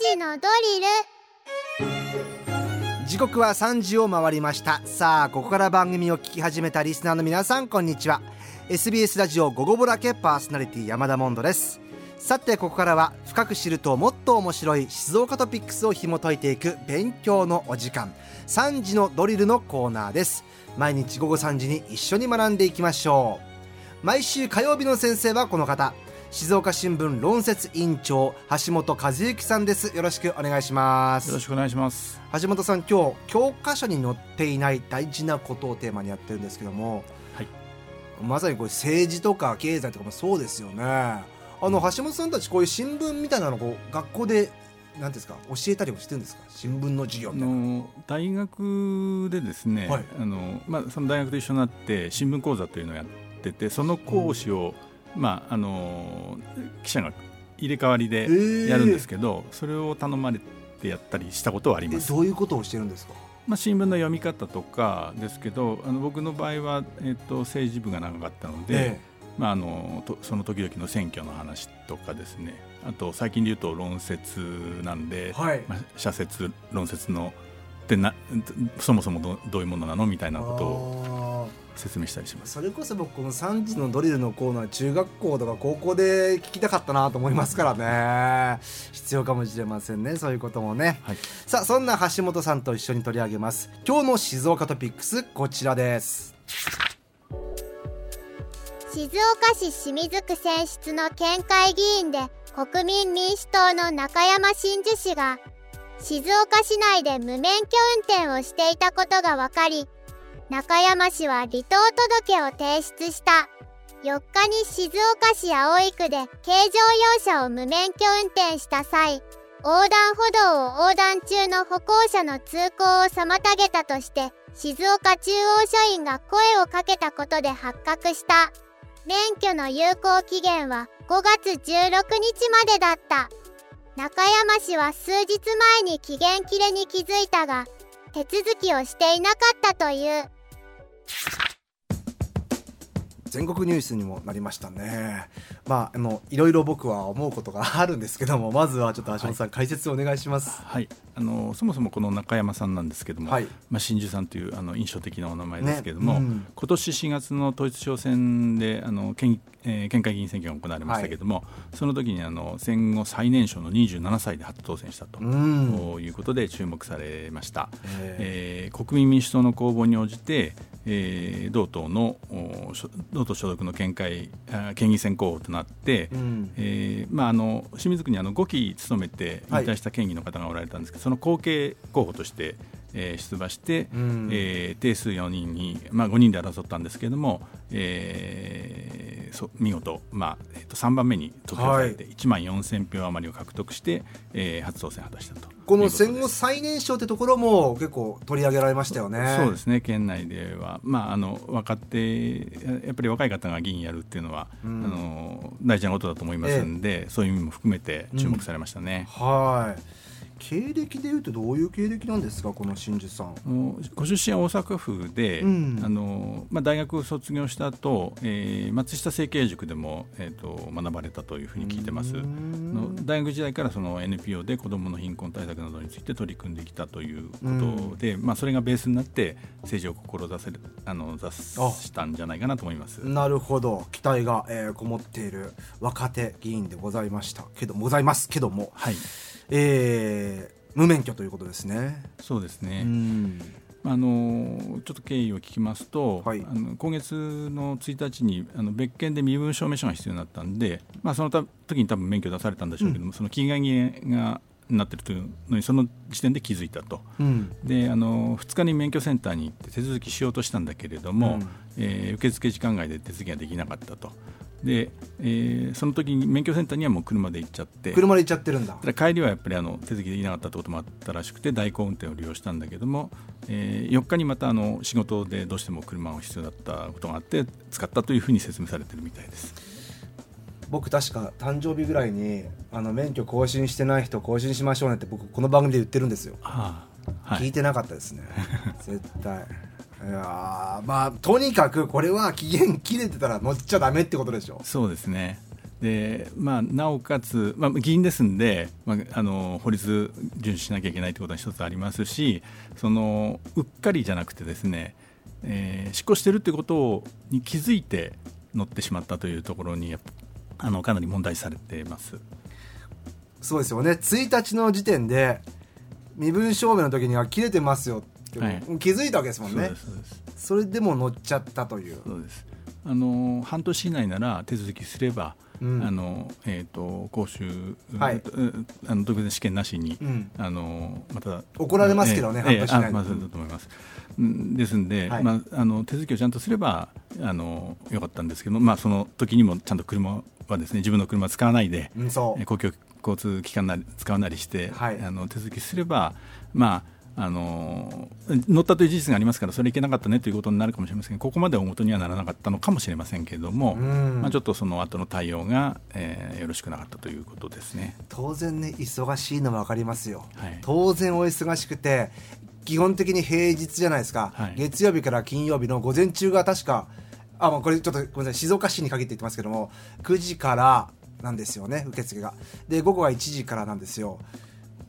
時のドリル。時刻は3時を回りました。さあここから番組を聞き始めたリスナーの皆さんこんにちは。SBS ラジオ午後ぼらけパーソナリティ山田モンドです。さてここからは深く知るともっと面白い静岡トピックスを紐解いていく勉強のお時間。3時のドリルのコーナーです。毎日午後3時に一緒に学んでいきましょう。毎週火曜日の先生はこの方。静岡新聞論説委員長橋本和之さんです。よろしくお願いします。よろしくお願いします。橋本さん今日教科書に載っていない大事なことをテーマにやってるんですけども、はい、まさにこれ政治とか経済とかもそうですよね。あの橋本さんたちこういう新聞みたいなのを学校でなんですか教えたりもしてるんですか？新聞の授業の。大学でですね、はい、あのまあその大学と一緒になって新聞講座というのをやっててその講師を、うんまああの記者が入れ替わりでやるんですけど、えー、それを頼まれてやったりしたことはあります。どういうことをしてるんですか？まあ、新聞の読み方とかですけどあの僕の場合は、えーと、政治部が長かったので、えー、まあ、あのとその時々の選挙の話とかですね。あと最近で言うと論説なんで、はい、まあ、社説論説のってなそもそもどどういうものなのみたいなことを説明したりします。それこそ僕この3時のドリルのコーナー中学校とか高校で聞きたかったなと思いますからね。必要かもしれませんねそういうこともね、はい、さあそんな橋本さんと一緒に取り上げます。今日の静岡トピックスこちらです。静岡市清水区選出の県会議員で国民民主党の中山真珠氏が静岡市内で無免許運転をしていたことが分かり中山市は離党届を提出した。4日に静岡市葵区で軽乗用車を無免許運転した際横断歩道を横断中の歩行者の通行を妨げたとして静岡中央署員が声をかけたことで発覚した。免許の有効期限は5月16日までだった。中山氏は数日前に期限切れに気づいたが手続きをしていなかったという。全国ニュースにもなりましたね。まあ、あの、いろいろ僕は思うことがあるんですけども、まずはちょっと橋本さん、はい、解説をお願いします。はい、あの、そもそもこの中山さんなんですけども、はい、まあ、真珠さんというあの印象的なお名前ですけども、ね。うん、今年4月の統一地方選であの県,、えー、県会議員選挙が行われましたけども、はい、その時にあの戦後最年少の27歳で初当選したと、うん、いうことで注目されました。えー、国民民主党の公募に応じて、えー、同党の同党所属の県会県議選候補となって、うん、えー、まあ、あの清水区にあの5期務めて引退した県議の方がおられたんですけど、はい、その後継候補として、えー、出馬して、うん、えー、定数4人に、まあ、5人で争ったんですけれども、えー、そ見事、まあえー、と3番目に得票されて、1万4000票余りを獲得して、えー、初当選果たしたと。この戦後最年少ってところも結構取り上げられましたよね。そうですね。県内では、まあ、あの若手やっぱり若い方が議員やるっていうのは、うん、あの大事なことだと思いますんで、ええ、そういう意味も含めて注目されましたね。うん、はい経歴でいうとどういう経歴なんですかこの真珠さん。ご出身は大阪府で、うん、あのまあ、大学を卒業した後、えー、松下政経塾でも、えーと、学ばれたというふうに聞いてます。の大学時代からその NPO で子どもの貧困対策などについて取り組んできたということで、まあ、それがベースになって政治を志せるあの出したんじゃないかなと思います。なるほど。期待が、えー、こもっている若手議員でございましたけどございますけども。はい。えー、無免許ということですね。そうですね。あのちょっと経緯を聞きますと、はい、あの今月の1日にあの別件で身分証明書が必要になったんで、まあ、そのた時に多分免許出されたんでしょうけども、うん、その期限切れがなってるというのにその時点で気づいたと、うん、であの2日に免許センターに行って手続きしようとしたんだけれども、うん、えー、受付時間外で手続きができなかったと。で、えー、その時に免許センターにはもう車で行っちゃって。車で行っちゃってるんだ。帰りはやっぱりあの手続きできなかったってこともあったらしくて代行運転を利用したんだけども、えー、4日にまたあの仕事でどうしても車が必要だったことがあって使ったというふうに説明されてるみたいです。僕確か誕生日ぐらいにあの免許更新してない人更新しましょうねって僕この番組で言ってるんですよ、はあはい、聞いてなかったですね。絶対いやまあとにかくこれは期限切れてたら乗っちゃダメってことでしょ。そうですね。でまあ、なおかつ、まあ、議員ですんで、まあ、あの法律遵守しなきゃいけないということは一つありますしそのうっかりじゃなくてですね、えー、執行しているということに気づいて乗ってしまったというところにあのかなり問題されています。そうですよね。1日の時点で身分証明の時には切れてますよって、はい、気づいたわけですもんね。それでも乗っちゃったという。そうです。あの半年以内なら手続きすればあのえーと、講習、はい、あの特別試験なしに、うん、あのまた怒られますけどね、えー、半年以内まあ、だと思います。ですんで、はい、まあ、あの手続きをちゃんとすればあのよかったんですけど、まあ、その時にもちゃんと車はですね自分の車を使わないで、うん、公共交通機関なり使わなりして、はい、あの手続きすれば、まああの乗ったという事実がありますからそれいけなかったねということになるかもしれませんここまで大元にはならなかったのかもしれませんけれども、まあ、ちょっとその後の対応が、えー、よろしくなかったということですね。当然ね忙しいのは分かりますよ、はい、当然お忙しくて基本的に平日じゃないですか、はい、月曜日から金曜日の午前中が確かあもうこれちょっとごめんなさい静岡市に限って言ってますけども9時からなんですよね受付が。で午後は1時からなんですよ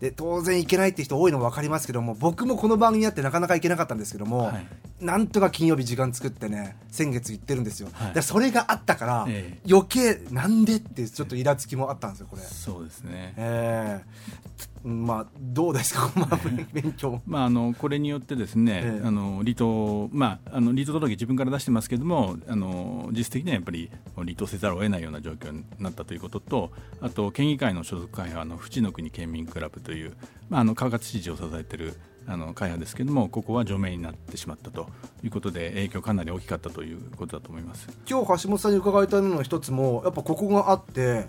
で当然行けないって人多いの分かりますけども僕もこの番組やってなかなか行けなかったんですけども、はい、なんとか金曜日時間作ってね先月行ってるんですよ、はい、でそれがあったから、えー、余計なんでってちょっとイラつきもあったんですよこれ。そうですね、えー、まあどうですか、まあ、勉強。まああのこれによってですね、えー、あの離党まああの離党届自分から出してますけどもあの実質的にはやっぱり離党せざるを得ないような状況になったということとあと県議会の所属会派の淵の国県民クラブという、まあ、あの川勝知事を支えているあの会派ですけれどもここは除名になってしまったということで影響かなり大きかったということだと思います。今日橋本さんに伺いたいのの一つもやっぱここがあって、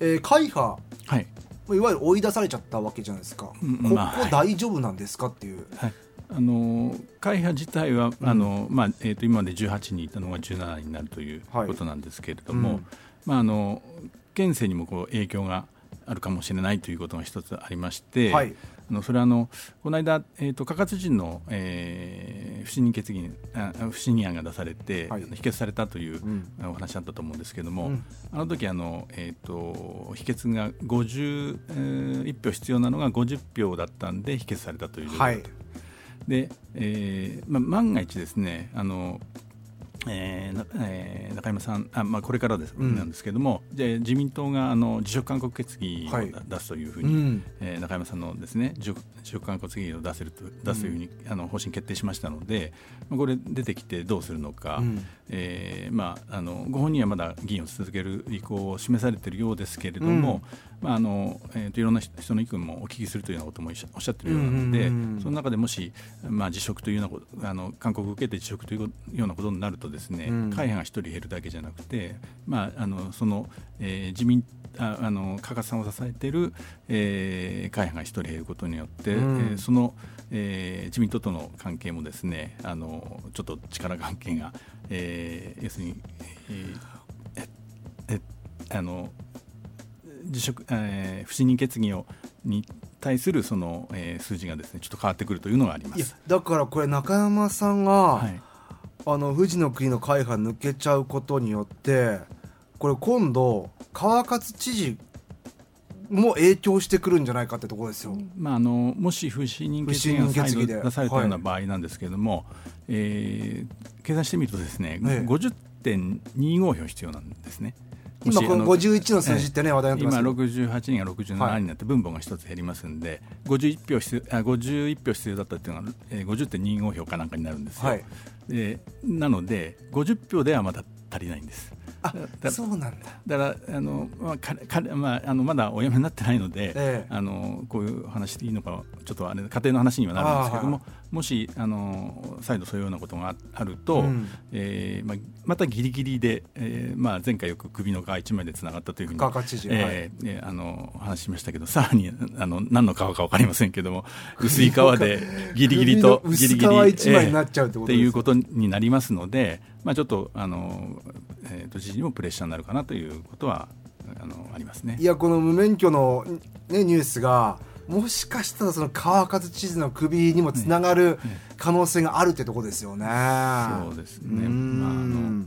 えー、会派、はい、いわゆる追い出されちゃったわけじゃないですか、うん、ここ大丈夫なんですかっていう。はい。あの会派自体は、あのまあえーと、今まで18人いたのが17人になるということなんですけれども、はいうん、まあ、あの県政にもこう影響があるかもしれないということが一つありまして、はい、あのそれはあのこの間、えーと、と加人の、えー、不信任決議あ不信任案が出されて、はい、否決されたという、お話だったと思うんですけれども、うん、あの時あの、えーと、否決が51、えー、票必要なのが50票だったんで否決されたという状況、はい、で、えーまあ、万が一ですねあのえーえー、中山さんあ、まあ、これからです、うん、なんですけれどもで自民党があの辞職勧告決議を出すというふうに、はい、えー、中山さんのですね辞職勧告決議を出せると出すというふうに、うん、あの方針決定しましたので、まあ、これ出てきてどうするのか、うん、えー、まあ、あのご本人はまだ議員を続ける意向を示されているようですけれども、まああのえーと、いろんな人の意見もお聞きするというようなこともおっしゃっているようなので、その中でもし、まあ、辞職というようなことあの勧告を受けて辞職というようなことになるとですね、会派が1人減るだけじゃなくて、まあ、あのその、えー、自民ああの加賀さんを支えている、えー、会派が1人減ることによって、うん、えー、その、えー、自民党との関係もですねあのちょっと力関係が、えー、要するに、えー、ええあの辞職、えー、不信任決議をに対するその、えー、数字がですねちょっと変わってくるというのがあります。だからこれ中山さんが、はい、あの富士の国の会が抜けちゃうことによってこれ今度川勝知事も影響してくるんじゃないかってところですよ、まあ、あのもし不信任決議が出されたような場合なんですけれども、はい、えー、計算してみるとですね、ええ、50.25票必要なんですね。今この51の数字ってね、話題になってます今68人が67になって分母が一つ減りますんで、51票必要あ51票必要だったっていうのは、えー、50.25票かなんかになるんですよ、はい、でなので50票ではまだ足りないんです。あそうなんだ。だからあの、まあかかまあ、あのまだお辞めになってないので、ええ、あのこういう話でいいのかちょっとあれ家庭の話にはなるんですけども、もしあの再度そういうようなことがあると、うん、えー、まあ、またぎりぎりで、えーまあ、前回よく首の皮一枚でつながったというふうに、えー、えー、あの話しましたけどさらにあの何の皮か分かりませんけども 薄い皮でぎりぎりとぎりぎり、えー、っていうことになりますので。まあ、ちょっとあの、えー、と知事にもプレッシャーになるかなということはあのありますね。いやこの無免許の、ね、ニュースがもしかしたらその川勝知事の首にもつながる可能性があるってとこですよね。そうですね、まあ、あの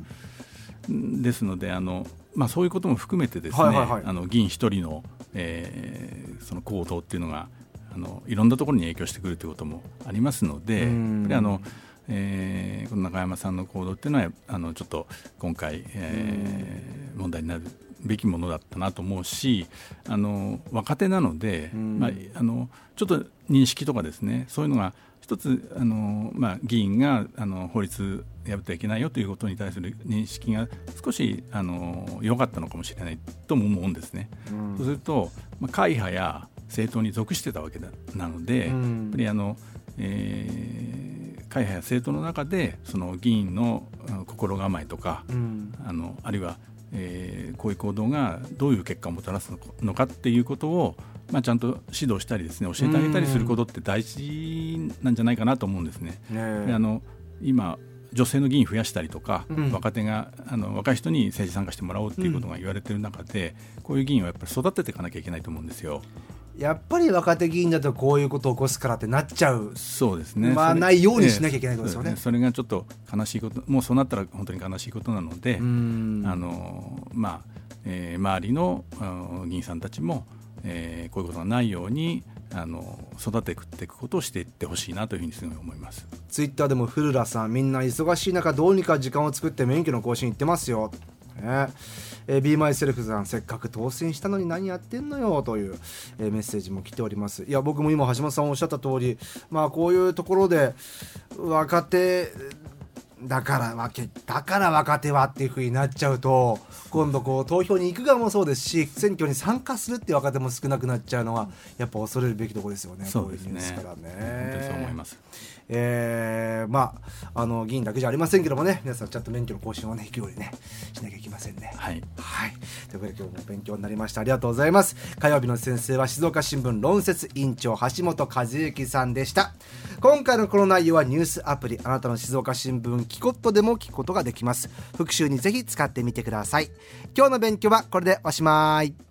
ですのであのまあ、そういうことも含めてですね、はいはいはい、あの議員一人の,、えー、その行動っていうのがあのいろんなところに影響してくるということもありますので、やっぱりあのえー、この中山さんの行動っていうのはあのちょっと今回、えー、問題になるべきものだったなと思うしあの若手なので、まあ、あのちょっと認識とかですねそういうのが一つあの、まあ、議員があの法律破ってはいけないよということに対する認識が少しあの弱かったのかもしれないとも思うんですね。そうすると、まあ、会派や政党に属してたわけなので、やっぱりあの、えー、会派や政党の中でその議員の心構えとか、うん、あのあるいは、えー、こういう行動がどういう結果をもたらすのかっていうことを、まあ、ちゃんと指導したりですね教えてあげたりすることって大事なんじゃないかなと思うんですね。ねあの今女性の議員増やしたりとか、うん、若手があの若い人に政治参加してもらおうっていうことが言われてる中で、うん、こういう議員はやっぱり育てていかなきゃいけないと思うんですよ。やっぱり若手議員だとこういうことを起こすからってなっちゃう。そうですね。まあないようにしなきゃいけないことですよね、ね、それがちょっと悲しいこともうそうなったら本当に悲しいことなのであのまあ、えー、周りの議員さんたちも、えー、こういうことがないようにあの育てていくことをしていってほしいなというふうにすごい思います。ツイッターでも古良さんみんな忙しい中どうにか時間を作って免許の更新行ってますよ。ね。えー、Be Myself さんせっかく当選したのに何やってんのよという、えー、メッセージも来ておりますいや僕も今橋本さんおっしゃった通りまあこういうところで若手だから若だから若手はっていうふうになっちゃうと今度こう投票に行く側もそうですし選挙に参加するっていう若手も少なくなっちゃうのはやっぱ恐れるべきところですよね。そうですね。からね。そう思います。えー、まああの議員だけじゃありませんけどもね皆さんちゃんと免許の更新をね行くようにねしなきゃいけませんね。はい。はい。ということで今日も勉強になりましたありがとうございます。火曜日の先生は静岡新聞論説委員長橋本和之さんでした。今回のこの内容はニュースアプリあなたの静岡新聞キコットでも聞くことができます。復習にぜひ使ってみてください。今日の勉強はこれでおしまい。